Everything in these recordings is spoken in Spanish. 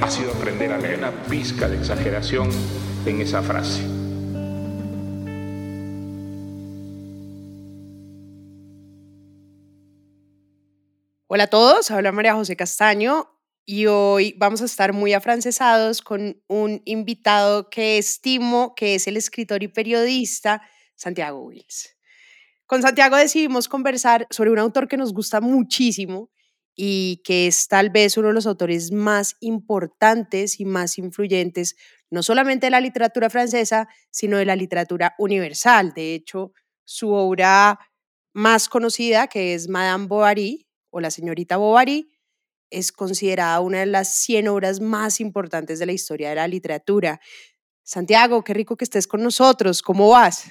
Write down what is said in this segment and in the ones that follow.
ha sido aprender a leer una pizca de exageración en esa frase. Hola a todos, habla María José Castaño y hoy vamos a estar muy afrancesados con un invitado que estimo que es el escritor y periodista Santiago Wills. Con Santiago decidimos conversar sobre un autor que nos gusta muchísimo y que es tal vez uno de los autores más importantes y más influyentes, no solamente de la literatura francesa, sino de la literatura universal. De hecho, su obra más conocida, que es Madame Bovary, o La señorita Bovary, es considerada una de las 100 obras más importantes de la historia de la literatura. Santiago, qué rico que estés con nosotros. ¿Cómo vas?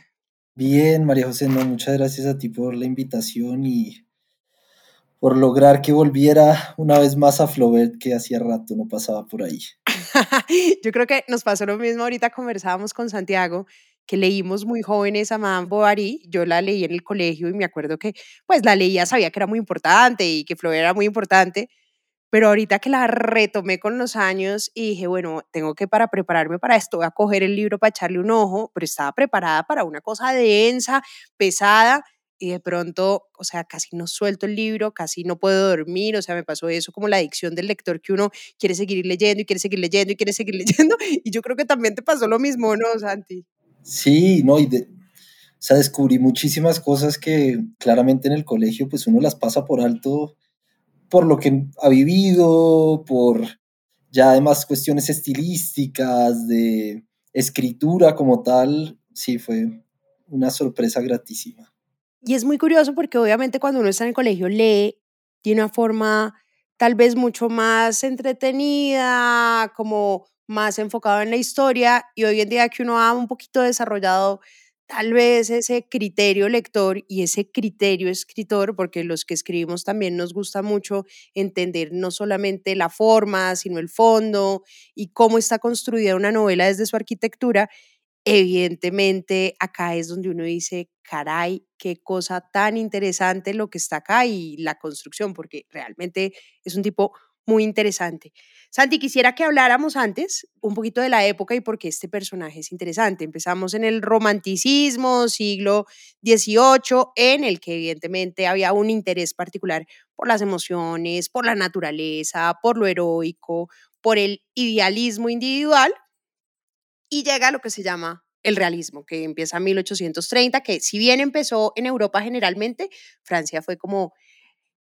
Bien, María José, muchas gracias a ti por la invitación y por lograr que volviera una vez más a Flaubert, que hacía rato no pasaba por ahí. Yo creo que nos pasó lo mismo ahorita conversábamos con Santiago que leímos muy jóvenes a Madame Bovary, yo la leí en el colegio y me acuerdo que pues la leía, sabía que era muy importante y que Flaubert era muy importante, pero ahorita que la retomé con los años y dije, bueno, tengo que para prepararme para esto, voy a coger el libro para echarle un ojo, pero estaba preparada para una cosa densa, pesada, y de pronto, o sea, casi no suelto el libro, casi no puedo dormir, o sea, me pasó eso como la adicción del lector que uno quiere seguir leyendo y quiere seguir leyendo y quiere seguir leyendo, y yo creo que también te pasó lo mismo, ¿no, Santi? Sí, no, y de, o sea, descubrí muchísimas cosas que claramente en el colegio pues uno las pasa por alto por lo que ha vivido, por ya además cuestiones estilísticas, de escritura como tal, sí, fue una sorpresa gratísima. Y es muy curioso porque obviamente cuando uno está en el colegio lee de una forma tal vez mucho más entretenida, como más enfocado en la historia y hoy en día que uno ha un poquito desarrollado tal vez ese criterio lector y ese criterio escritor, porque los que escribimos también nos gusta mucho entender no solamente la forma, sino el fondo y cómo está construida una novela desde su arquitectura, evidentemente acá es donde uno dice, caray, qué cosa tan interesante lo que está acá y la construcción, porque realmente es un tipo muy interesante. Santi, quisiera que habláramos antes un poquito de la época y por qué este personaje es interesante. Empezamos en el romanticismo, siglo XVIII, en el que evidentemente había un interés particular por las emociones, por la naturaleza, por lo heroico, por el idealismo individual, y llega a lo que se llama el realismo, que empieza en 1830, que si bien empezó en Europa generalmente, Francia fue como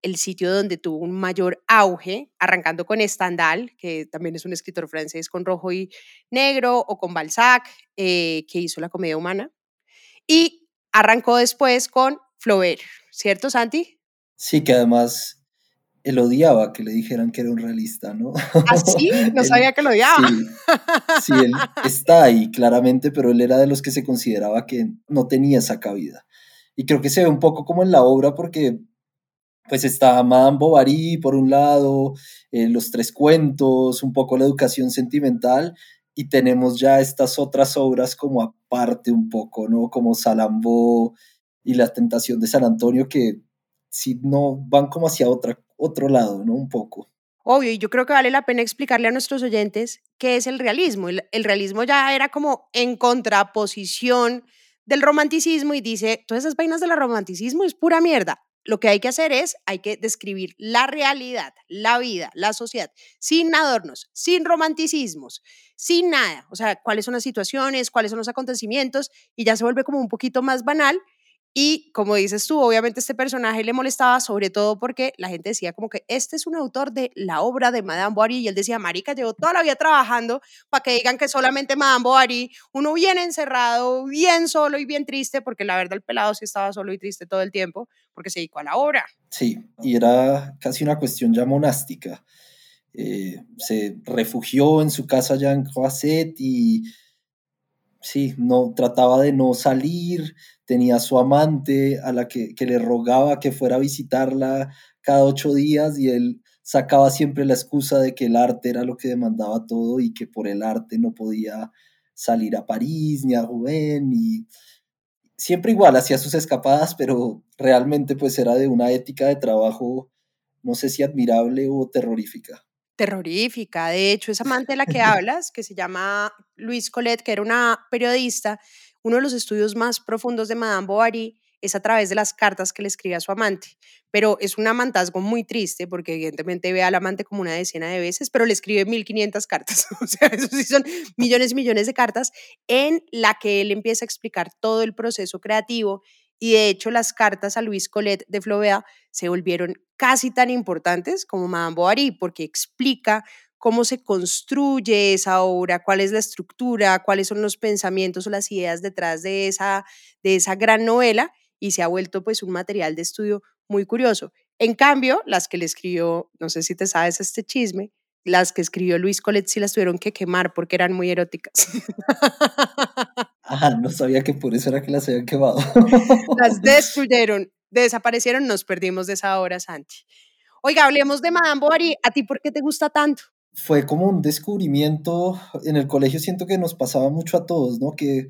el sitio donde tuvo un mayor auge, arrancando con Stendhal, que también es un escritor francés con rojo y negro, o con Balzac, eh, que hizo la comedia humana, y arrancó después con Flaubert, ¿cierto, Santi? Sí, que además él odiaba que le dijeran que era un realista, ¿no? ¿Ah, sí? No sabía que lo odiaba. Sí, sí, él está ahí claramente, pero él era de los que se consideraba que no tenía esa cabida. Y creo que se ve un poco como en la obra porque pues está Madame Bovary por un lado, eh, los tres cuentos, un poco la educación sentimental, y tenemos ya estas otras obras como aparte un poco, ¿no? Como Salambó y La Tentación de San Antonio, que si no van como hacia otra, otro lado, ¿no? Un poco. Obvio, y yo creo que vale la pena explicarle a nuestros oyentes qué es el realismo. El, realismo ya era como en contraposición del romanticismo y dice, todas esas vainas del romanticismo es pura mierda lo que hay que hacer es, hay que describir la realidad, la vida, la sociedad, sin adornos, sin romanticismos, sin nada. O sea, cuáles son las situaciones, cuáles son los acontecimientos, y ya se vuelve como un poquito más banal y como dices tú, obviamente este personaje le molestaba sobre todo porque la gente decía como que este es un autor de la obra de Madame Bovary y él decía, marica, llevo toda la vida trabajando para que digan que solamente Madame Bovary, uno bien encerrado, bien solo y bien triste, porque la verdad el pelado sí estaba solo y triste todo el tiempo porque se dedicó a la obra. Sí, y era casi una cuestión ya monástica. eh, se refugió en su casa allá en Croisset y sí, no, trataba de no salir, tenía a su amante a la que, que le rogaba que fuera a visitarla cada ocho días y él sacaba siempre la excusa de que el arte era lo que demandaba todo y que por el arte no podía salir a París ni a Rouen y siempre igual hacía sus escapadas, pero realmente pues era de una ética de trabajo no sé si admirable o terrorífica. Terrorífica, de hecho, esa amante de la que hablas, que se llama Louise Colette, que era una periodista, uno de los estudios más profundos de Madame Bovary es a través de las cartas que le escribe a su amante. Pero es un amantazgo muy triste porque evidentemente ve al amante como una decena de veces, pero le escribe 1500 cartas. o sea, eso sí son millones y millones de cartas en la que él empieza a explicar todo el proceso creativo y de hecho las cartas a Luis Colette de Flaubert se volvieron casi tan importantes como Madame Bovary porque explica cómo se construye esa obra, cuál es la estructura, cuáles son los pensamientos o las ideas detrás de esa, de esa gran novela y se ha vuelto pues un material de estudio muy curioso. En cambio, las que le escribió, no sé si te sabes este chisme, las que escribió Luis Colette sí las tuvieron que quemar porque eran muy eróticas. Ah, no sabía que por eso era que las habían quemado. las destruyeron, desaparecieron, nos perdimos de esa hora, Santi. Oiga, hablemos de Madame Bovary. ¿A ti por qué te gusta tanto? Fue como un descubrimiento. En el colegio siento que nos pasaba mucho a todos, ¿no? Que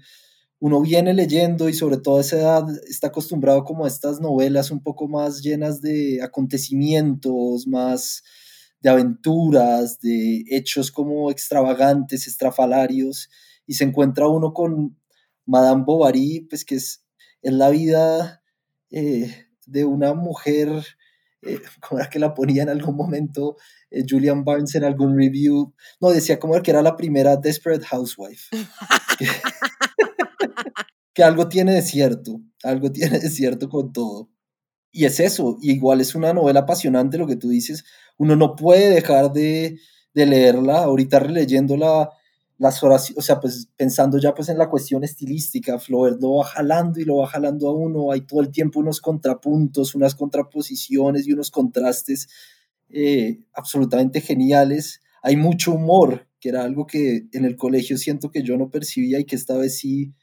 uno viene leyendo y sobre todo a esa edad está acostumbrado como a estas novelas un poco más llenas de acontecimientos, más de aventuras, de hechos como extravagantes, estrafalarios, y se encuentra uno con Madame Bovary, pues que es, la vida eh, de una mujer, eh, como era que la ponía en algún momento eh, Julian Barnes en algún review, no, decía como que era la primera Desperate Housewife. que algo tiene de cierto, algo tiene de cierto con todo. Y es eso, igual es una novela apasionante lo que tú dices, uno no puede dejar de, de leerla, ahorita releyéndola las horas, o sea, pues pensando ya pues en la cuestión estilística, Flaubert lo va jalando y lo va jalando a uno, hay todo el tiempo unos contrapuntos, unas contraposiciones y unos contrastes eh, absolutamente geniales. Hay mucho humor, que era algo que en el colegio siento que yo no percibía y que esta vez sí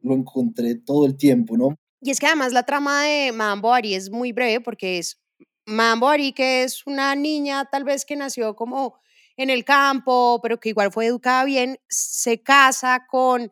lo encontré todo el tiempo, ¿no? Y es que además la trama de Madame Bovary es muy breve porque es Madame Bovary, que es una niña tal vez que nació como en el campo, pero que igual fue educada bien, se casa con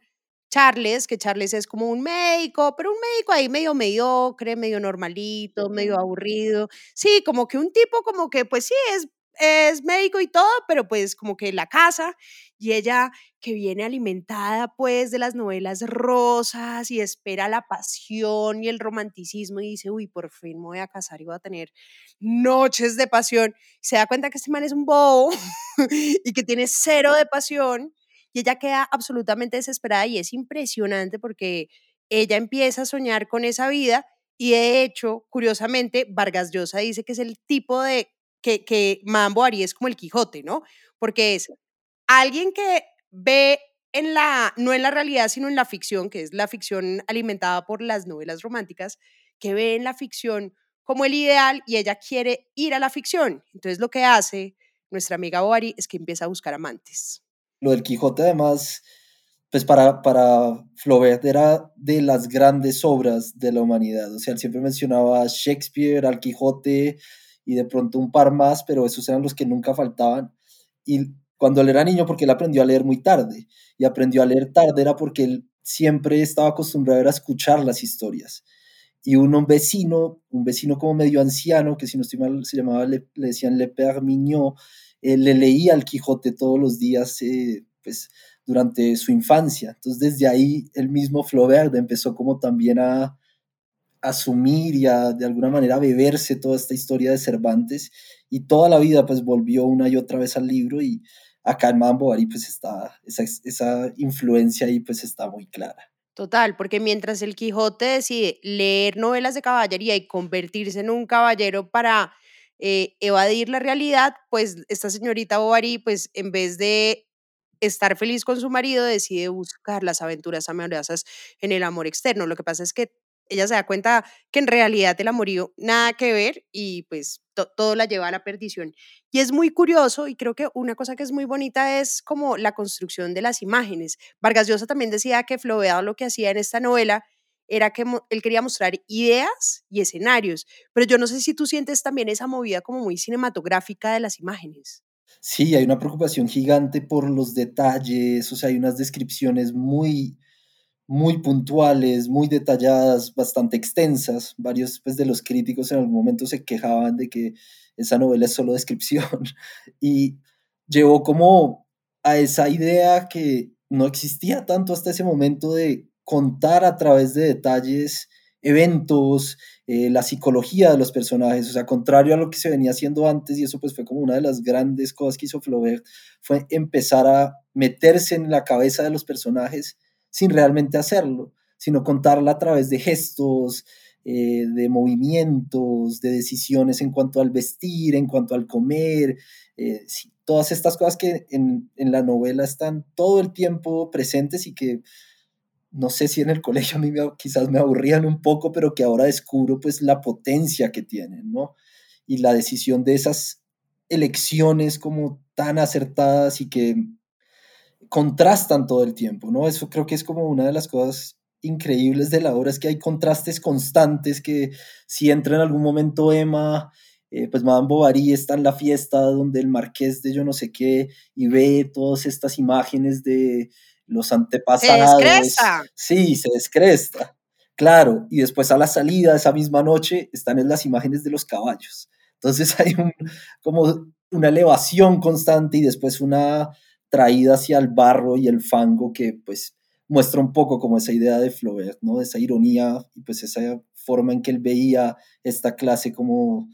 Charles, que Charles es como un médico, pero un médico ahí medio mediocre, medio normalito, medio aburrido. Sí, como que un tipo como que pues sí, es es médico y todo, pero pues como que la casa y ella que viene alimentada pues de las novelas rosas y espera la pasión y el romanticismo y dice, uy, por fin me voy a casar y voy a tener noches de pasión. Se da cuenta que este man es un bobo y que tiene cero de pasión y ella queda absolutamente desesperada y es impresionante porque ella empieza a soñar con esa vida y de hecho, curiosamente, Vargas Llosa dice que es el tipo de que, que Mambo Ari es como el Quijote, ¿no? Porque es alguien que ve en la, no en la realidad, sino en la ficción, que es la ficción alimentada por las novelas románticas, que ve en la ficción como el ideal y ella quiere ir a la ficción. Entonces lo que hace nuestra amiga Bovary es que empieza a buscar amantes. Lo del Quijote además, pues para, para Flaubert era de las grandes obras de la humanidad. O sea, él siempre mencionaba a Shakespeare, al Quijote, y de pronto un par más, pero esos eran los que nunca faltaban. Y cuando él era niño, porque él aprendió a leer muy tarde, y aprendió a leer tarde era porque él siempre estaba acostumbrado a escuchar las historias. Y un vecino, un vecino como medio anciano, que si no estoy mal se llamaba, le, decían Le Père Mignot, le leía al Quijote todos los días, eh, pues durante su infancia. Entonces desde ahí el mismo Flaubert empezó como también a, asumir y a, de alguna manera beberse toda esta historia de Cervantes y toda la vida pues volvió una y otra vez al libro y acá en Madame Bovary pues está, esa, esa influencia ahí pues está muy clara. Total, porque mientras el Quijote decide leer novelas de caballería y convertirse en un caballero para eh, evadir la realidad, pues esta señorita Bovary, pues en vez de estar feliz con su marido, decide buscar las aventuras amorosas en el amor externo. Lo que pasa es que ella se da cuenta que en realidad el amorío nada que ver y pues todo la lleva a la perdición. Y es muy curioso y creo que una cosa que es muy bonita es como la construcción de las imágenes. Vargas Llosa también decía que Flaubert lo que hacía en esta novela era que él quería mostrar ideas y escenarios, pero yo no sé si tú sientes también esa movida como muy cinematográfica de las imágenes. Sí, hay una preocupación gigante por los detalles, o sea, hay unas descripciones muy, muy puntuales, muy detalladas, bastante extensas. Varios pues, de los críticos en algún momento se quejaban de que esa novela es solo descripción y llevó como a esa idea que no existía tanto hasta ese momento de contar a través de detalles eventos, eh, la psicología de los personajes, o sea, contrario a lo que se venía haciendo antes, y eso pues fue como una de las grandes cosas que hizo Flaubert, fue empezar a meterse en la cabeza de los personajes sin realmente hacerlo, sino contarla a través de gestos, eh, de movimientos, de decisiones en cuanto al vestir, en cuanto al comer, eh, todas estas cosas que en, la novela están todo el tiempo presentes y que no sé si en el colegio a mí quizás me aburrían un poco, pero que ahora descubro pues la potencia que tienen, ¿no? Y la decisión de esas elecciones como tan acertadas y que contrastan todo el tiempo, ¿no? Eso creo que es como una de las cosas increíbles de la obra, es que hay contrastes constantes que si entra en algún momento Emma, eh, pues Madame Bovary está en la fiesta donde el marqués de yo no sé qué y ve todas estas imágenes de los antepasados. Se descresta. Sí, se descresta. Claro, y después a la salida esa misma noche están en las imágenes de los caballos. Entonces hay un, como una elevación constante y después una traída hacia el barro y el fango que pues muestra un poco como esa idea de Flaubert, ¿no? Esa ironía y pues esa forma en que él veía esta clase como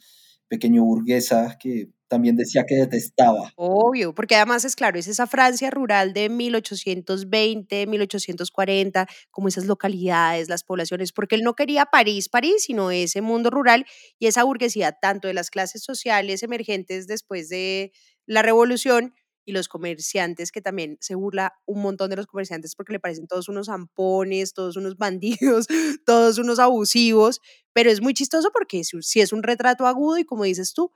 pequeño burguesa que también decía que detestaba. Obvio, porque además es claro, es esa Francia rural de 1820, 1840, como esas localidades, las poblaciones, porque él no quería París, París, sino ese mundo rural y esa burguesía, tanto de las clases sociales emergentes después de la revolución, y los comerciantes, que también se burla un montón de los comerciantes porque le parecen todos unos zampones, todos unos bandidos, todos unos abusivos, pero es muy chistoso porque si es un retrato agudo y como dices tú,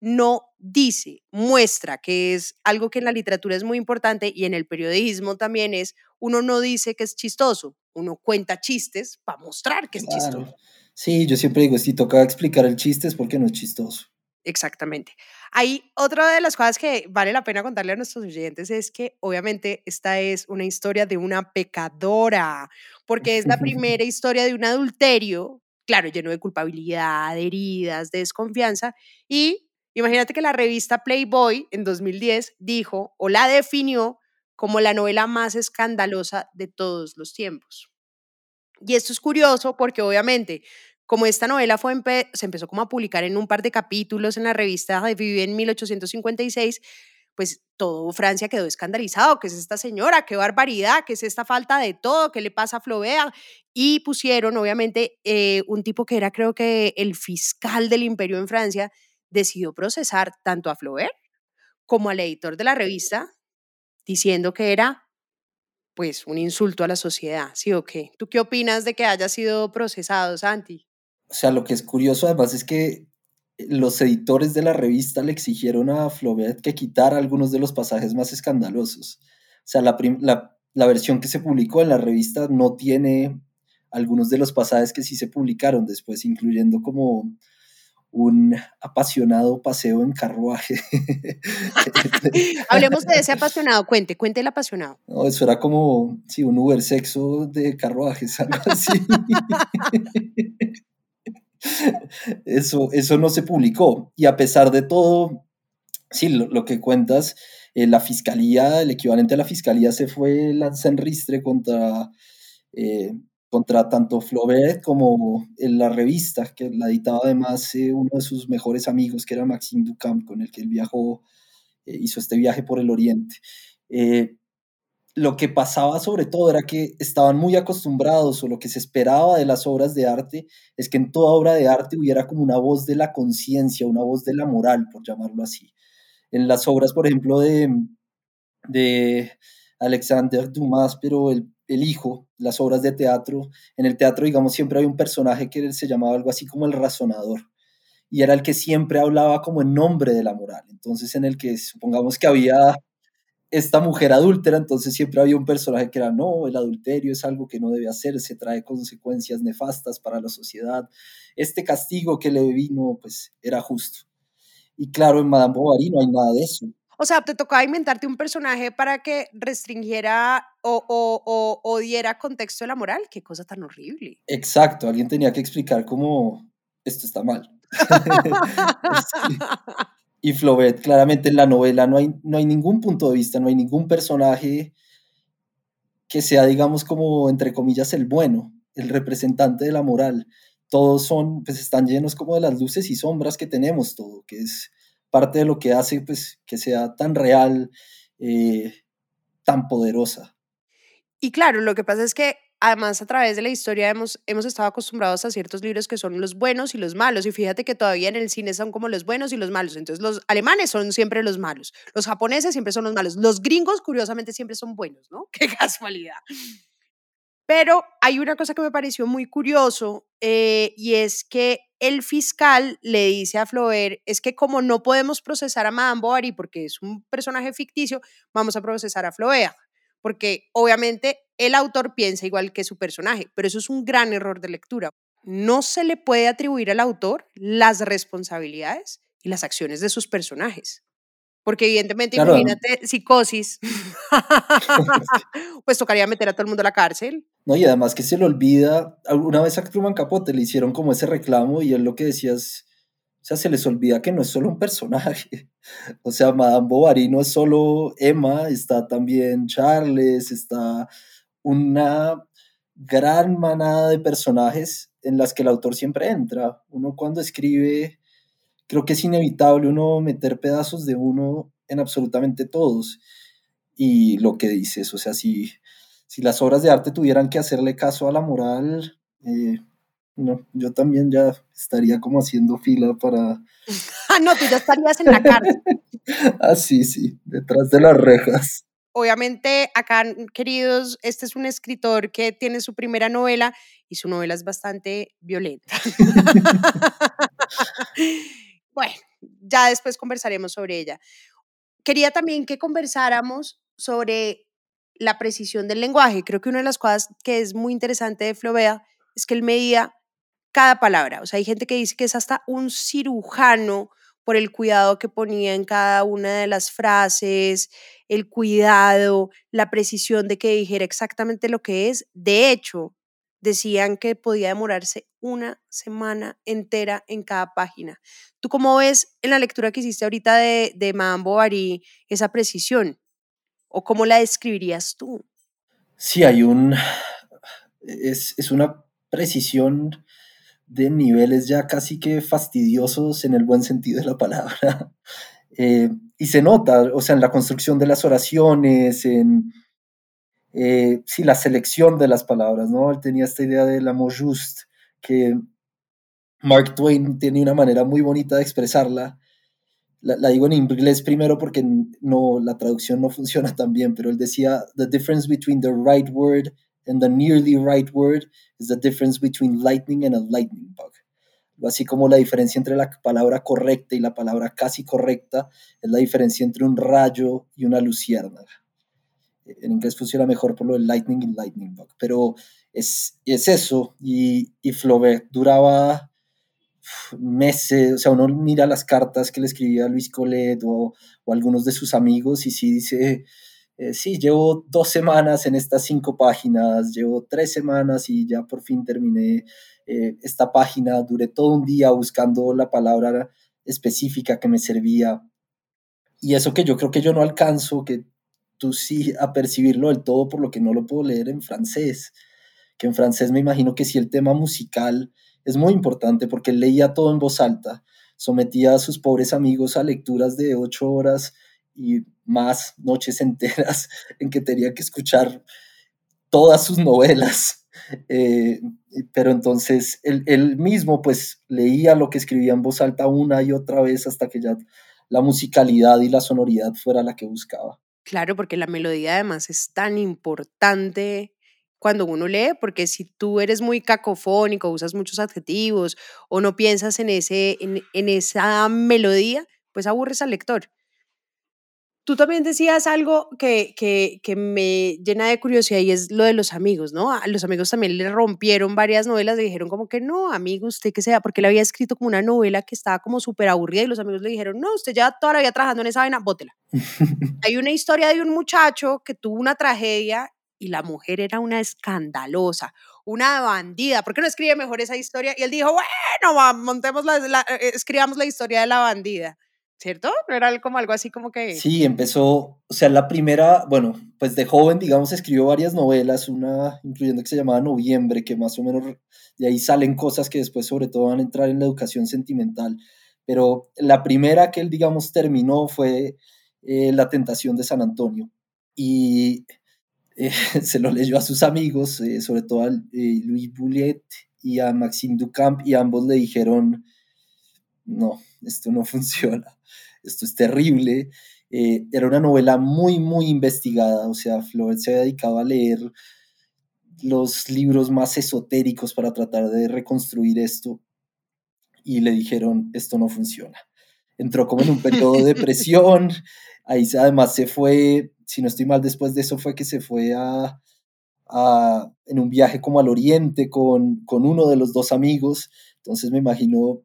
no dice, muestra que es algo que en la literatura es muy importante y en el periodismo también es, uno no dice que es chistoso, uno cuenta chistes para mostrar que es chistoso. Sí, yo siempre digo, si toca explicar el chiste es porque no es chistoso. Exactamente. Hay otra de las cosas que vale la pena contarle a nuestros oyentes es que obviamente esta es una historia de una pecadora, porque es la primera historia de un adulterio, claro, lleno de culpabilidad, de heridas, de desconfianza. Y imagínate que la revista Playboy en 2010 dijo o la definió como la novela más escandalosa de todos los tiempos. Y esto es curioso porque obviamente como esta novela se empezó como a publicar en un par de capítulos en la revista Revue en 1856, pues todo Francia quedó escandalizado, ¿qué es esta señora? ¿Qué barbaridad? ¿Qué es esta falta de todo? ¿Qué le pasa a Flaubert? Y pusieron, obviamente, eh, un tipo que era creo que el fiscal del imperio en Francia, decidió procesar tanto a Flaubert como al editor de la revista, diciendo que era pues un insulto a la sociedad, ¿sí o qué? ¿Tú qué opinas de que haya sido procesado, Santi? O sea, lo que es curioso además es que los editores de la revista le exigieron a Flaubert que quitara algunos de los pasajes más escandalosos. O sea, la, la, versión que se publicó en la revista no tiene algunos de los pasajes que sí se publicaron después, incluyendo como un apasionado paseo en carruaje. Hablemos de ese apasionado, cuente, cuente el apasionado. No, eso era como, sí, un Uber sexo de carruajes, algo así. eso, eso no se publicó. Y a pesar de todo, sí, lo, que cuentas, eh, la fiscalía, el equivalente a la fiscalía se fue ristre contra, eh, contra tanto Flaubert como en la revista, que la editaba además eh, uno de sus mejores amigos, que era Maxime Ducamp, con el que él viajó, hizo este viaje por el Oriente lo que pasaba sobre todo era que estaban muy acostumbrados o lo que se esperaba de las obras de arte es que en toda obra de arte hubiera como una voz de la conciencia, una voz de la moral, por llamarlo así. En las obras, por ejemplo, de, de Alexander Dumas, pero el, el hijo, las obras de teatro. En el teatro, digamos, siempre hay un personaje que se llamaba algo así como el razonador. Y era el que siempre hablaba como en nombre de la moral. Entonces, en el que supongamos que había esta mujer adúltera, entonces siempre había un personaje que era, no, el adulterio es algo que no debe hacerse, trae consecuencias nefastas para la sociedad. Este castigo que le vino, pues, era justo. Y claro, en Madame Bovary no hay nada de eso. O sea, te tocaba inventarte un personaje para que restringiera o, o, o, diera contexto de la moral. Qué cosa tan horrible. Exacto, alguien tenía que explicar cómo esto está mal. Y Flaubert, claramente en la novela no hay, no hay ningún punto de vista, no hay ningún personaje que sea, digamos, como, entre comillas, el bueno, el representante de la moral. Todos son, pues están llenos como de las luces y sombras que tenemos todo, que es parte de lo que hace pues, que sea tan real, eh, tan poderosa. Y claro, lo que pasa es que además a través de la historia hemos, hemos estado acostumbrados a ciertos libros que son los buenos y los malos. Y fíjate que todavía en el cine son como los buenos y los malos. Entonces los alemanes son siempre los malos, los japoneses siempre son los malos, los gringos curiosamente siempre son buenos, ¿no? Qué casualidad. Pero hay una cosa que me pareció muy curioso eh, y es que el fiscal le dice a Flaubert, es que como no podemos procesar a Madame Bovary porque es un personaje ficticio, vamos a procesar a Flaubert, porque obviamente el autor piensa igual que su personaje, pero eso es un gran error de lectura. No se le puede atribuir al autor las responsabilidades y las acciones de sus personajes. Porque evidentemente, imagínate, psicosis, pues tocaría meter a todo el mundo a la cárcel. No, y además que se le olvida, alguna vez a Truman Capote le hicieron como ese reclamo y él lo que decía es, o sea, se les olvida que no es solo un personaje. O sea, Madame Bovary no es solo Emma, está también Charles, está una gran manada de personajes en las que el autor siempre entra. Uno cuando escribe creo que es inevitable uno meter pedazos de uno en absolutamente todos. Y lo que dices, o sea, si, si las obras de arte tuvieran que hacerle caso a la moral, eh, no, yo también ya estaría como haciendo fila para... ah, no, tú ya estarías en la cárcel. ah, sí, sí, detrás de las rejas. Obviamente, acá, queridos, este es un escritor que tiene su primera novela y su novela es bastante violenta. Bueno, ya después conversaremos sobre ella. Quería también que conversáramos sobre la precisión del lenguaje. Creo que una de las cosas que es muy interesante de Flaubert es que él medía cada palabra. O sea, hay gente que dice que es hasta un cirujano por el cuidado que ponía en cada una de las frases, el cuidado, la precisión de que dijera exactamente lo que es. De hecho, decían que podía demorarse una semana entera en cada página. ¿Tú cómo ves en la lectura que hiciste ahorita de, de Madame Bovary esa precisión? ¿O cómo la describirías tú? Sí, hay un... Es, es una precisión de niveles ya casi que fastidiosos en el buen sentido de la palabra. Eh, y se nota, o sea, en la construcción de las oraciones, en, eh, sí, la selección de las palabras, ¿no? Él tenía esta idea del amor just, que Mark Twain tiene una manera muy bonita de expresarla. La, digo en inglés primero porque no, la traducción no funciona tan bien, pero él decía, the difference between the right word and the nearly right word is the difference between lightning and a lightning bug. Así como la diferencia entre la palabra correcta y la palabra casi correcta es la diferencia entre un rayo y una luciérnaga en inglés funciona mejor por lo del Lightning y Lightning Bug, pero es, es eso, y, y Flaubert duraba meses, o sea, uno mira las cartas que le escribía Luis Colet o, o algunos de sus amigos y sí dice, eh, sí, llevo dos semanas en estas cinco páginas, llevo tres semanas y ya por fin terminé eh, esta página, duré todo un día buscando la palabra específica que me servía. Y eso que yo creo que yo no alcanzo, que tú sí a percibirlo del todo por lo que no lo puedo leer en francés. Que en francés me imagino que sí el tema musical es muy importante porque leía todo en voz alta, sometía a sus pobres amigos a lecturas de ocho horas y más noches enteras en que tenía que escuchar todas sus novelas. Eh, pero entonces él, él, mismo pues leía lo que escribía en voz alta una y otra vez hasta que ya la musicalidad y la sonoridad fuera la que buscaba. Claro, porque la melodía además es tan importante cuando uno lee, porque si tú eres muy cacofónico, usas muchos adjetivos o no piensas en, ese, en, en esa melodía, pues aburres al lector. Tú también decías algo que, que, que, me llena de curiosidad y es lo de los amigos, ¿no? A los amigos también le rompieron varias novelas, le dijeron como que no, amigo, usted que sea, porque él había escrito como una novela que estaba como súper aburrida y los amigos le dijeron, no, usted ya toda la vida trabajando en esa vaina, bótela. Hay una historia de un muchacho que tuvo una tragedia y la mujer era una escandalosa, una bandida. ¿Por qué no escribe mejor esa historia? Y él dijo, bueno, montemos la, la eh, escribamos la historia de la bandida. ¿Cierto? ¿No era como algo así como que...? Sí, empezó, o sea, la primera, bueno, pues de joven, digamos, escribió varias novelas, una incluyendo que se llamaba Noviembre, que más o menos de ahí salen cosas que después sobre todo van a entrar en la educación sentimental. Pero la primera que él, digamos, terminó fue eh, La Tentación de San Antonio. Y eh, se lo leyó a sus amigos, eh, sobre todo a eh, Louis Boulet y a Maxime Ducamp, y ambos le dijeron, no, esto no funciona, esto es terrible. era una novela muy, muy investigada, o sea, Flaubert se había dedicado a leer los libros más esotéricos para tratar de reconstruir esto, y le dijeron, esto no funciona. Entró como en un periodo de depresión, ahí además se fue si no estoy mal, después de eso fue que se fue a, a en un viaje como al oriente con, con, uno de los dos amigos. Entonces me imagino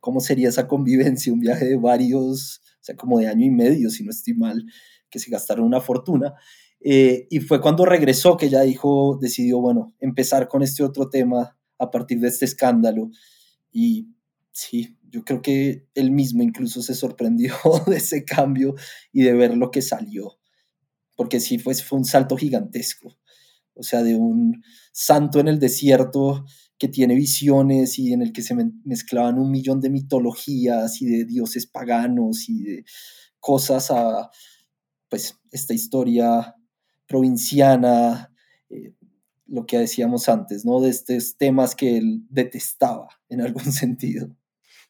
cómo sería esa convivencia, un viaje de varios, o sea, como de año y medio, si no estoy mal, que se gastaron una fortuna. Eh, y fue cuando regresó que ya dijo, decidió, bueno, empezar con este otro tema a partir de este escándalo. Y sí, yo creo que él mismo incluso se sorprendió de ese cambio y de ver lo que salió porque sí fue, fue un salto gigantesco. O sea, de un santo en el desierto que tiene visiones y en el que se mezclaban un millón de mitologías y de dioses paganos y de cosas a, pues, esta historia provinciana, eh, lo que decíamos antes, ¿no? De estos temas que él detestaba en algún sentido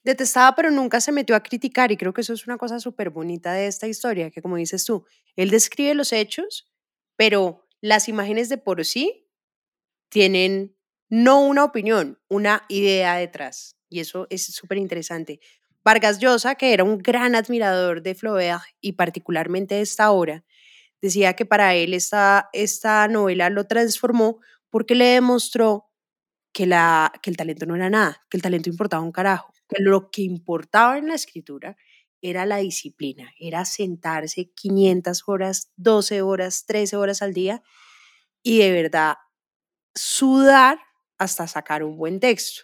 detestaba, pero nunca se metió a criticar y creo que eso es una cosa súper bonita de esta historia, que como dices tú, él describe los hechos, pero las imágenes de por sí tienen no una opinión, una idea detrás. Y eso es súper interesante. Vargas Llosa, que era un gran admirador de Flaubert y particularmente de esta obra, decía que para él esta, esta novela lo transformó porque le demostró que, la, que el talento no era nada, que el talento importaba un carajo que lo que importaba en la escritura era la disciplina, era sentarse 500 horas, 12 horas, 13 horas al día y de verdad sudar hasta sacar un buen texto.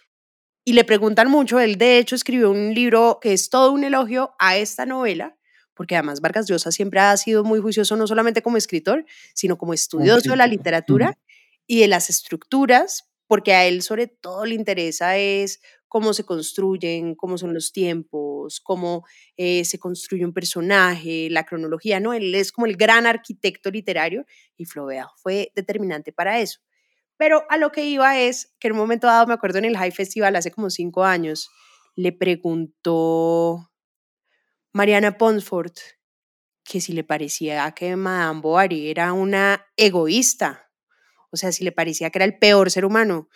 Y le preguntan mucho, él de hecho escribió un libro que es todo un elogio a esta novela, porque además Vargas Llosa siempre ha sido muy juicioso no solamente como escritor, sino como estudioso de la literatura y de las estructuras, porque a él sobre todo le interesa es cómo se construyen, cómo son los tiempos, cómo eh, se construye un personaje, la cronología, ¿no? Él es como el gran arquitecto literario y Flaubert fue determinante para eso. Pero a lo que iba es que en un momento dado, me acuerdo en el High Festival hace como cinco años, le preguntó Mariana Ponsford que si le parecía que Madame Bovary era una egoísta, o sea, si le parecía que era el peor ser humano.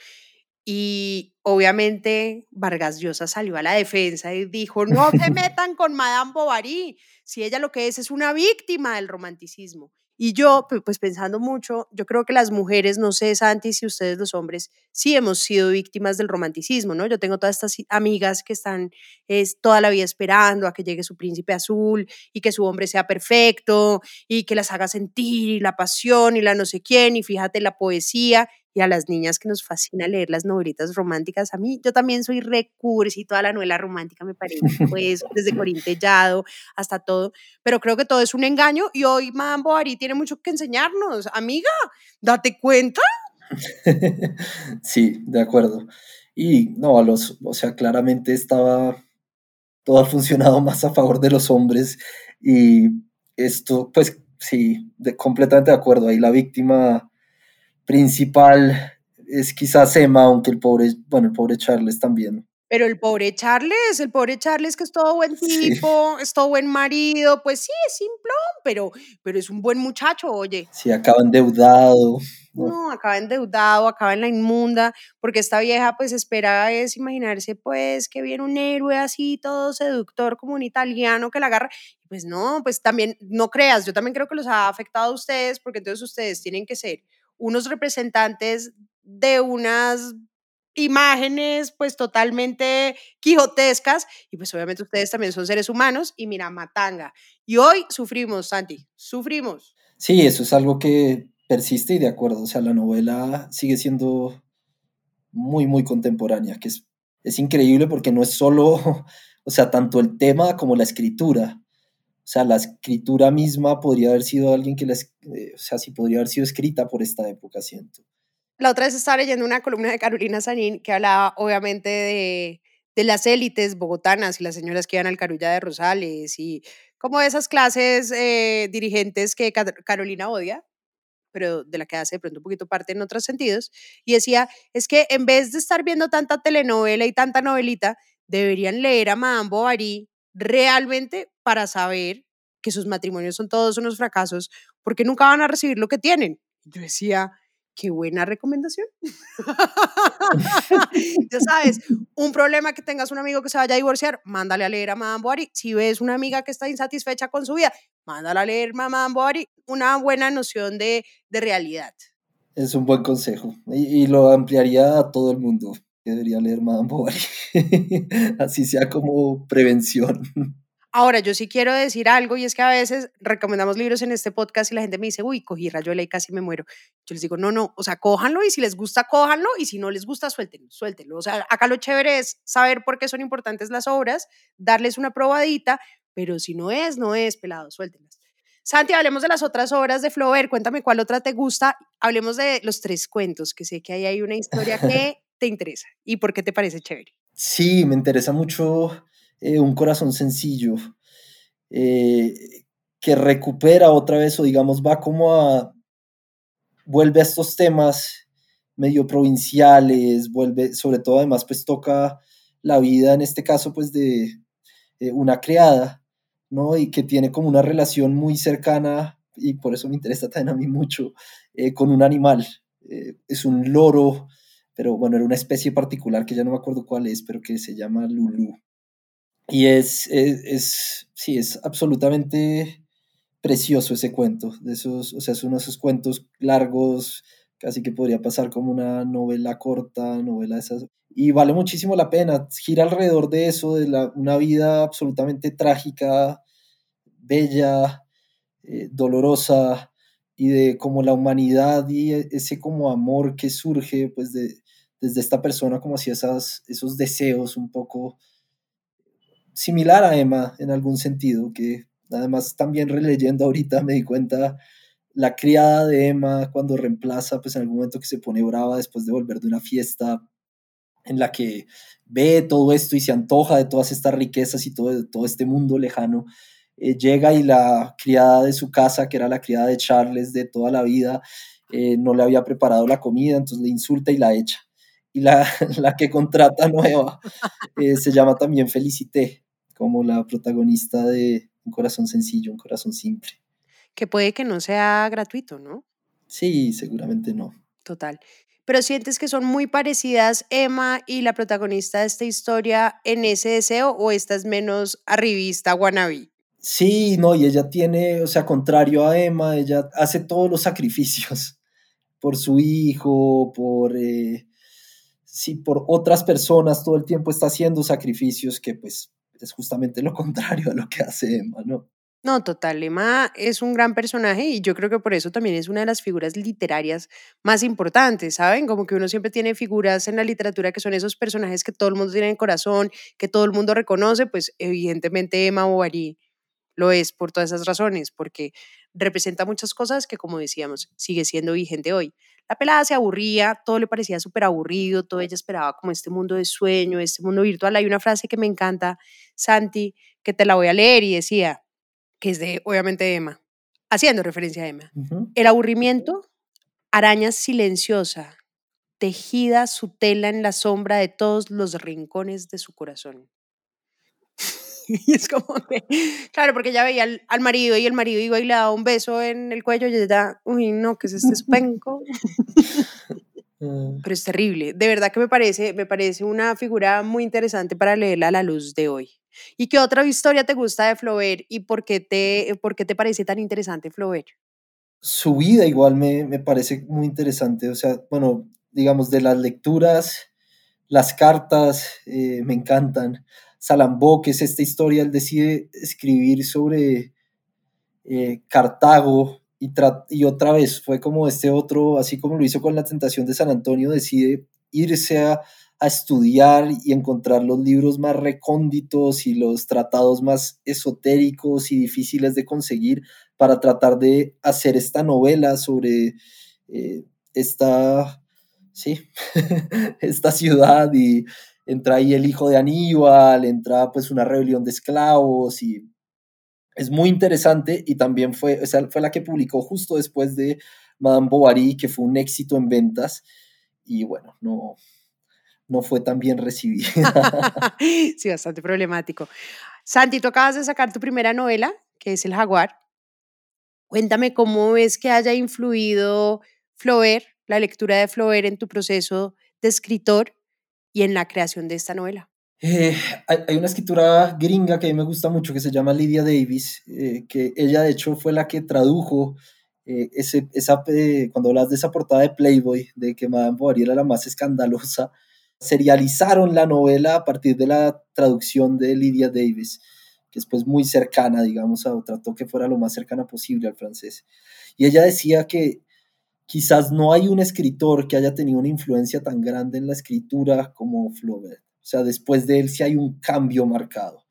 Y obviamente Vargas Llosa salió a la defensa y dijo, no se metan con Madame Bovary, si ella lo que es es una víctima del romanticismo. Y yo, pues pensando mucho, yo creo que las mujeres, no sé, Santi, si ustedes los hombres, sí hemos sido víctimas del romanticismo, ¿no? Yo tengo todas estas amigas que están es, toda la vida esperando a que llegue su príncipe azul y que su hombre sea perfecto y que las haga sentir la pasión y la no sé quién y fíjate la poesía y a las niñas que nos fascina leer las novelitas románticas. A mí, yo también soy recursi, toda la novela romántica me parece, pues, desde Corín Tellado hasta todo, pero creo que todo es un engaño y hoy Madame Bovary tiene mucho que enseñarnos. Amiga, date cuenta. sí, de acuerdo. Y no, a los, o sea, claramente estaba, todo ha funcionado más a favor de los hombres y esto, pues sí, de, completamente de acuerdo. Ahí la víctima principal es quizás Emma, aunque el pobre, bueno, el pobre Charles también Pero el pobre Charles, el pobre Charles que es todo buen Sí. tipo, es todo buen marido, pues sí, es simplón, pero, pero es un buen muchacho, oye. Sí, acaba endeudado. ¿no? No, acaba endeudado, acaba en la inmunda, porque esta vieja pues espera es imaginarse pues que viene un héroe así todo seductor como un italiano que la agarra. Pues no, pues también no creas, yo también creo que los ha afectado a ustedes, porque entonces ustedes tienen que ser unos representantes de unas imágenes pues totalmente quijotescas y pues obviamente ustedes también son seres humanos y mira, matanga. Y hoy sufrimos, Santi, sufrimos. Sí, eso es algo que persiste y de acuerdo. O sea, la novela sigue siendo muy, muy contemporánea, que es, es increíble porque no es solo, o sea, tanto el tema como la escritura. O sea, la escritura misma podría haber sido alguien que la, es- eh, o sea, sí podría haber sido escrita por esta época, siento. La otra vez estaba leyendo una columna de Carolina Sanín que hablaba obviamente de, de las élites bogotanas y las señoras que iban al Carulla de Rosales y como esas clases eh, dirigentes que Ca- Carolina odia, pero de la que hace de pronto un poquito parte en otros sentidos. Y decía, es que en vez de estar viendo tanta telenovela y tanta novelita, deberían leer a Madame Bovary realmente para saber que sus matrimonios son todos unos fracasos porque nunca van a recibir lo que tienen. Yo decía, qué buena recomendación. ya sabes, un problema que tengas un amigo que se vaya a divorciar, mándale a leer a Madame Bovary. Si ves una amiga que está insatisfecha con su vida, mándala a leer a Madame Bovary. Una buena noción de, de realidad. Es un buen consejo y, y lo ampliaría a todo el mundo que debería leer Madame Bovary. Así sea como prevención. Ahora, yo sí quiero decir algo y es que a veces recomendamos libros en este podcast y la gente me dice, uy, cogí Rayuela y casi me muero. Yo les digo, no, no, o sea, cójanlo y si les gusta, cójanlo y si no les gusta, suéltenlo, suéltenlo. O sea, acá lo chévere es saber por qué son importantes las obras, darles una probadita, pero si no es, no es, pelado, suéltenlas. Santi, hablemos de las otras obras de Flaubert, cuéntame cuál otra te gusta, hablemos de los tres cuentos, que sé que ahí hay una historia que te interesa y por qué te parece chévere. Sí, me interesa mucho eh, un corazón sencillo eh, que recupera otra vez o digamos va como a vuelve a estos temas medio provinciales, vuelve sobre todo además pues toca la vida en este caso pues de una criada, ¿no? Y que tiene como una relación muy cercana y por eso me interesa también a mí mucho eh, con un animal. Es un loro, pero bueno, era una especie particular que ya no me acuerdo cuál es, pero que se llama Lulu. Y es, es, es, sí, es absolutamente precioso ese cuento, de esos, o sea, de esos cuentos largos, casi que podría pasar como una novela corta, novela de esas, y vale muchísimo la pena, gira alrededor de eso, de la, una vida absolutamente trágica, bella, eh, dolorosa, y de como la humanidad y ese como amor que surge pues de, desde esta persona como hacia esas, esos deseos un poco similar a Emma en algún sentido, que además también releyendo ahorita me di cuenta la criada de Emma cuando reemplaza pues en algún momento que se pone brava después de volver de una fiesta en la que ve todo esto y se antoja de todas estas riquezas y todo, todo este mundo lejano, eh, llega y la criada de su casa, que era la criada de Charles de toda la vida, eh, no le había preparado la comida, entonces le insulta y la echa. Y la, la que contrata nueva eh, se llama también Felicité, como la protagonista de Un corazón sencillo, un corazón simple. Que puede que no sea gratuito, ¿no? Sí, seguramente no. Total. Pero sientes que son muy parecidas Emma y la protagonista de esta historia en ese deseo o esta es menos arribista wannabe? Sí, no, y ella tiene, o sea, contrario a Emma, ella hace todos los sacrificios por su hijo, por, eh, sí, por otras personas, todo el tiempo está haciendo sacrificios que pues es justamente lo contrario a lo que hace Emma, ¿no? No, total, Emma es un gran personaje y yo creo que por eso también es una de las figuras literarias más importantes, ¿saben? Como que uno siempre tiene figuras en la literatura que son esos personajes que todo el mundo tiene en corazón, que todo el mundo reconoce, pues evidentemente Emma Bovary lo es por todas esas razones, porque representa muchas cosas que, como decíamos, sigue siendo vigente hoy. La pelada se aburría, todo le parecía súper aburrido, todo ella esperaba como este mundo de sueño, este mundo virtual. Hay una frase que me encanta, Santi, que te la voy a leer y decía, que es de, obviamente, Emma, haciendo referencia a Emma. El aburrimiento, araña silenciosa, tejida su tela en la sombra de todos los rincones de su corazón. y es como que, claro, porque ella veía al, al marido y el marido iba y le daba un beso en el cuello y ella, uy, no, que es este espenco. Mm. Pero es terrible. De verdad que me parece, me parece una figura muy interesante para leerla a la luz de hoy. ¿Y qué otra historia te gusta de Flaubert y por qué te, por qué te parece tan interesante Flaubert? Su vida igual me, me parece muy interesante. O sea, bueno, digamos, de las lecturas, las cartas eh, me encantan. Salambó, que es esta historia, él decide escribir sobre eh, Cartago y, y otra vez fue como este otro, así como lo hizo con la tentación de San Antonio, decide irse a, a estudiar y encontrar los libros más recónditos y los tratados más esotéricos y difíciles de conseguir para tratar de hacer esta novela sobre eh, esta, sí, esta ciudad y entra ahí el hijo de Aníbal, entra pues una rebelión de esclavos y es muy interesante y también fue, esa fue la que publicó justo después de Madame Bovary, que fue un éxito en ventas y bueno, no, no fue tan bien recibida. sí, bastante problemático. Santi, tú acabas de sacar tu primera novela, que es El Jaguar. Cuéntame cómo ves que haya influido Flaubert, la lectura de Flaubert en tu proceso de escritor y en la creación de esta novela. Eh, hay, una escritora gringa que a mí me gusta mucho que se llama Lydia Davis, eh, que ella de hecho fue la que tradujo eh, ese, esa, cuando hablas de esa portada de Playboy, de que Madame Bovary era la más escandalosa, serializaron la novela a partir de la traducción de Lydia Davis, que es pues muy cercana, digamos, a, trató que fuera lo más cercana posible al francés. Y ella decía que quizás no hay un escritor que haya tenido una influencia tan grande en la escritura como Flaubert. O sea, después de él sí hay un cambio marcado,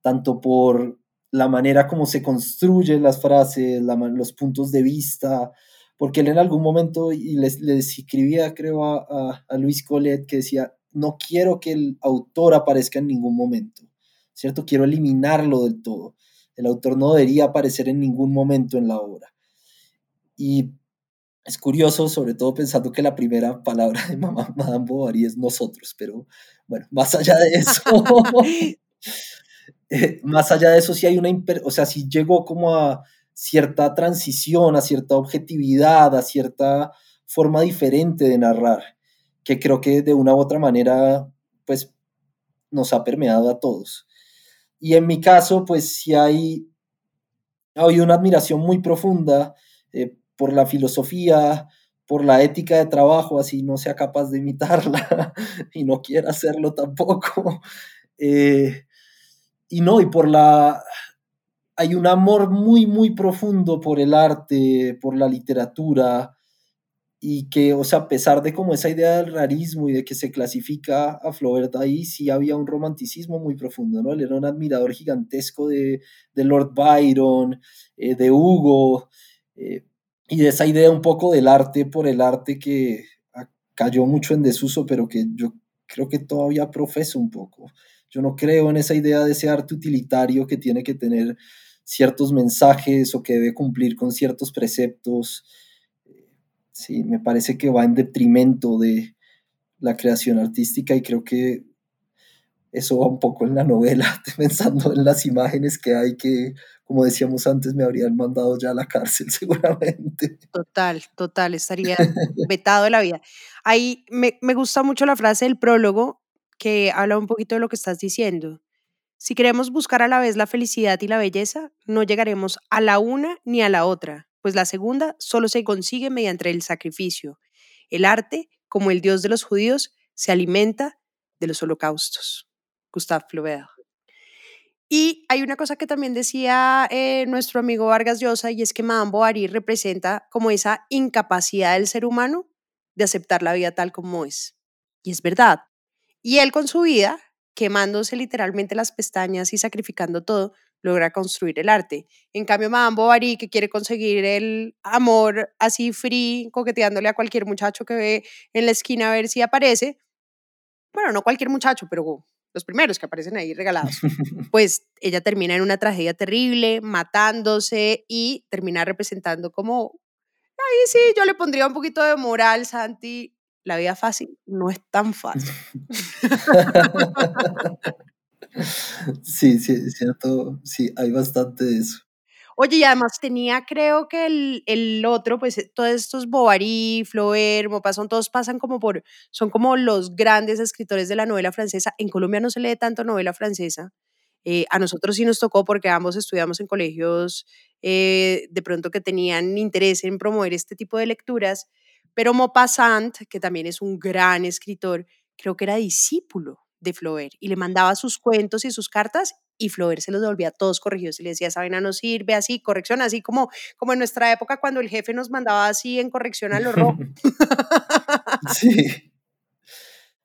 tanto por la manera como se construyen las frases, los puntos de vista, porque él en algún momento, y les, les escribía creo a, a, Luis Collet, que decía, no quiero que el autor aparezca en ningún momento, ¿cierto? Quiero eliminarlo del todo. El autor no debería aparecer en ningún momento en la obra. Y es curioso, sobre todo pensando que la primera palabra de mamá, Madame Bovary es nosotros, pero bueno, más allá de eso, eh, más allá de eso, sí hay una, o sea, sí llegó como a cierta transición, a cierta objetividad, a cierta forma diferente de narrar, que creo que de una u otra manera, pues, nos ha permeado a todos. Y en mi caso, pues, sí hay, hay una admiración muy profunda eh, por la filosofía, por la ética de trabajo, así no sea capaz de imitarla y no quiera hacerlo tampoco. Eh, y no, y por la... Hay un amor muy, muy profundo por el arte, por la literatura, y que, o sea, a pesar de como esa idea del rarismo y de que se clasifica a Flaubert ahí, sí había un romanticismo muy profundo, ¿no? Él era un admirador gigantesco de, de Lord Byron, eh, de Hugo, eh, y de esa idea un poco del arte por el arte que cayó mucho en desuso, pero que yo creo que todavía profeso un poco. Yo no creo en esa idea de ese arte utilitario que tiene que tener ciertos mensajes o que debe cumplir con ciertos preceptos. Sí, me parece que va en detrimento de la creación artística y creo que eso va un poco en la novela, pensando en las imágenes que hay que, como decíamos antes, me habrían mandado ya a la cárcel seguramente. Total, total, estaría vetado de la vida. Ahí me, me gusta mucho la frase del prólogo que habla un poquito de lo que estás diciendo. Si queremos buscar a la vez la felicidad y la belleza, no llegaremos a la una ni a la otra, pues la segunda solo se consigue mediante el sacrificio. El arte, como el dios de los judíos, se alimenta de los holocaustos. Gustave Flaubert. Y hay una cosa que también decía eh, nuestro amigo Vargas Llosa y es que Madame Bovary representa como esa incapacidad del ser humano de aceptar la vida tal como es. Y es verdad. Y él con su vida, quemándose literalmente las pestañas y sacrificando todo, logra construir el arte. En cambio, Madame Bovary, que quiere conseguir el amor así free, coqueteándole a cualquier muchacho que ve en la esquina a ver si aparece, bueno, no cualquier muchacho, pero los primeros que aparecen ahí regalados, pues ella termina en una tragedia terrible, matándose y termina representando como, ahí sí, yo le pondría un poquito de moral, Santi, la vida fácil no es tan fácil. sí, sí, es cierto, sí, hay bastante de eso. Oye, y además tenía, creo que el, el otro, pues eh, todos estos Bovary, Flaubert, Maupassant, todos pasan como por, son como los grandes escritores de la novela francesa. En Colombia no se lee tanto novela francesa. Eh, a nosotros sí nos tocó porque ambos estudiamos en colegios eh, de pronto que tenían interés en promover este tipo de lecturas, pero Maupassant, que también es un gran escritor, creo que era discípulo de Flaubert y le mandaba sus cuentos y sus cartas y Flaubert se los devolvía todos corregidos y le decía, esa vaina no sirve, así, corrección, así como, como en nuestra época cuando el jefe nos mandaba así en corrección a lo rojo. sí.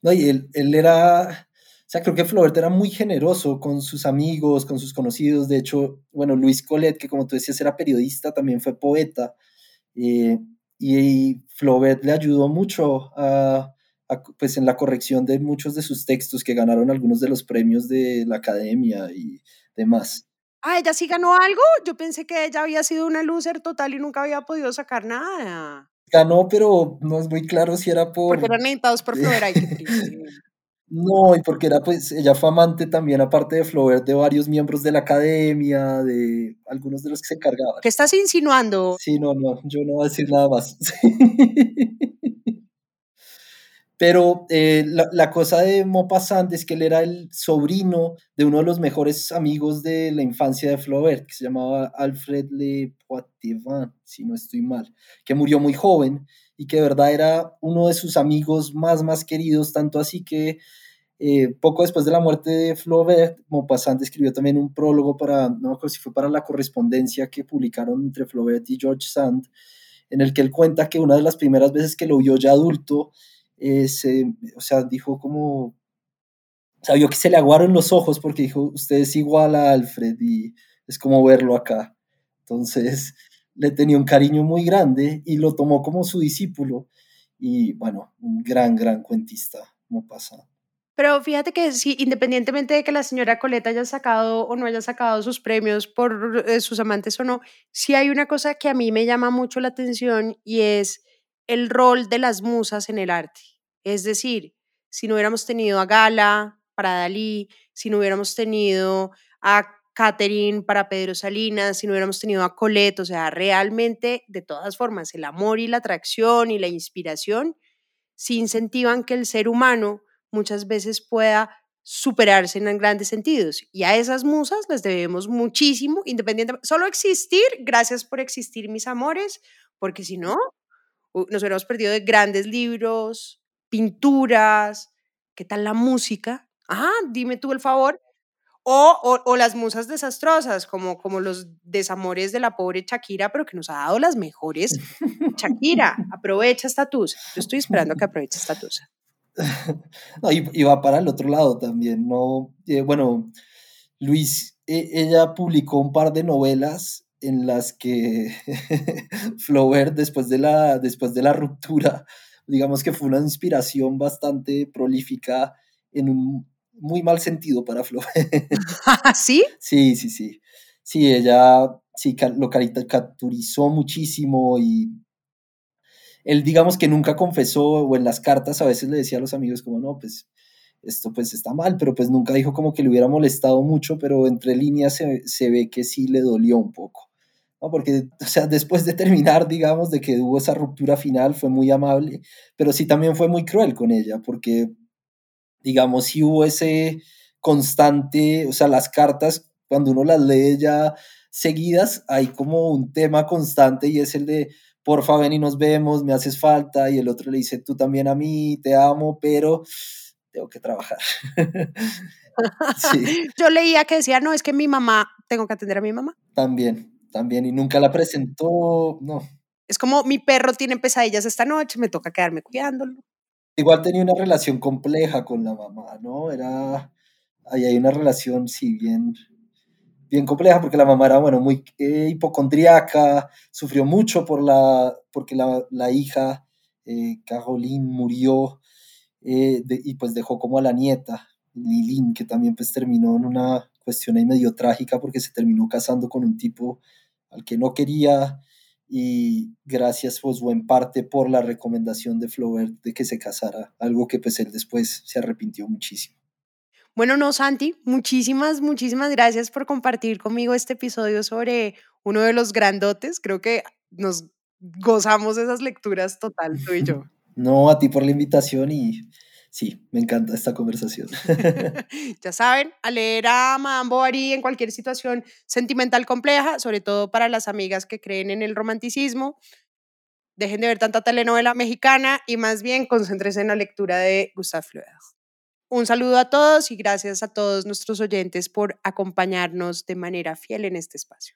No, y él, él era, o sea, creo que Flaubert era muy generoso con sus amigos, con sus conocidos. De hecho, bueno, Luis Collet, que como tú decías era periodista, también fue poeta. Eh, y Flaubert le ayudó mucho a, pues en la corrección de muchos de sus textos que ganaron algunos de los premios de la academia y demás. Ah, ella sí ganó algo. Yo pensé que ella había sido una loser total y nunca había podido sacar nada. Ganó, pero no es muy claro si era por. Porque eran editados por Flaubert. No, y porque era pues, ella fue amante también, aparte de Flaubert, de varios miembros de la academia, de algunos de los que se encargaban. ¿Qué estás insinuando? Sí, no, no, yo no voy a decir nada más. Pero eh, la, cosa de Maupassant es que él era el sobrino de uno de los mejores amigos de la infancia de Flaubert, que se llamaba Alfred Le Poitevin, si no estoy mal, que murió muy joven y que de verdad era uno de sus amigos más, más queridos, tanto así que eh, poco después de la muerte de Flaubert, Maupassant escribió también un prólogo para, no me si fue para la correspondencia que publicaron entre Flaubert y George Sand, en el que él cuenta que una de las primeras veces que lo vio ya adulto, o sea, dijo como, o sea, vio que se le aguaron los ojos porque dijo, usted es igual a Alfred y es como verlo acá. Entonces, le tenía un cariño muy grande y lo tomó como su discípulo y bueno, un gran, gran cuentista, como pasa. Pero fíjate que sí, independientemente de que la señora Coleta haya sacado o no haya sacado sus premios por eh, sus amantes o no, sí hay una cosa que a mí me llama mucho la atención y es el rol de las musas en el arte. Es decir, si no hubiéramos tenido a Gala para Dalí, si no hubiéramos tenido a Catherine para Pedro Salinas, si no hubiéramos tenido a Colette, o sea, realmente, de todas formas, el amor y la atracción y la inspiración sí incentivan que el ser humano muchas veces pueda superarse en grandes sentidos. Y a esas musas les debemos muchísimo, independientemente, solo existir, gracias por existir mis amores, porque si no, nos hubiéramos perdido de grandes libros, pinturas, ¿qué tal la música? Ah, dime tú el favor. O, o, las musas desastrosas, como, como los desamores de la pobre Shakira, pero que nos ha dado las mejores. Shakira, aprovecha esta tusa. Yo estoy esperando que aproveche esta tusa. No, y, va para el otro lado también, ¿no? Eh, bueno, Luis, e, ella publicó un par de novelas en las que Flaubert, después de la, después de la ruptura, digamos que fue una inspiración bastante prolífica en un muy mal sentido para Flo. ¿Sí? Sí, sí, sí. Sí, ella sí lo caricaturizó muchísimo y él digamos que nunca confesó o en las cartas a veces le decía a los amigos como no, pues esto pues está mal, pero pues nunca dijo como que le hubiera molestado mucho, pero entre líneas se, se ve que sí le dolió un poco. ¿No? Porque, o sea, después de terminar, digamos, de que hubo esa ruptura final, fue muy amable, pero sí también fue muy cruel con ella, porque, digamos, sí hubo ese constante, o sea, las cartas, cuando uno las lee ya seguidas, hay como un tema constante y es el de, porfa, ven y nos vemos, me haces falta, y el otro le dice, tú también a mí, te amo, pero tengo que trabajar. sí. Yo leía que decía, no, es que mi mamá, tengo que atender a mi mamá. También, también y nunca la presentó, no. Es como mi perro tiene pesadillas esta noche, me toca quedarme cuidándolo. Igual tenía una relación compleja con la mamá, ¿no? Era, ahí hay una relación, sí, bien, bien compleja, porque la mamá era, bueno, muy eh, hipocondriaca, sufrió mucho por la, porque la, la hija, eh, Caroline, murió, eh, y pues dejó como a la nieta, Lilín, que también pues terminó en una cuestión ahí medio trágica porque se terminó casando con un tipo al que no quería y gracias pues en parte por la recomendación de Flaubert de que se casara, algo que pues él después se arrepintió muchísimo. Bueno, no, Santi, muchísimas, muchísimas gracias por compartir conmigo este episodio sobre uno de los grandotes. Creo que nos gozamos esas lecturas total, tú y yo. No, a ti por la invitación y sí, me encanta esta conversación. ya saben, a leer a Madame Bovary en cualquier situación sentimental compleja, sobre todo para las amigas que creen en el romanticismo. Dejen de ver tanta telenovela mexicana y más bien concéntrense en la lectura de Gustave Flaubert. Un saludo a todos y gracias a todos nuestros oyentes por acompañarnos de manera fiel en este espacio.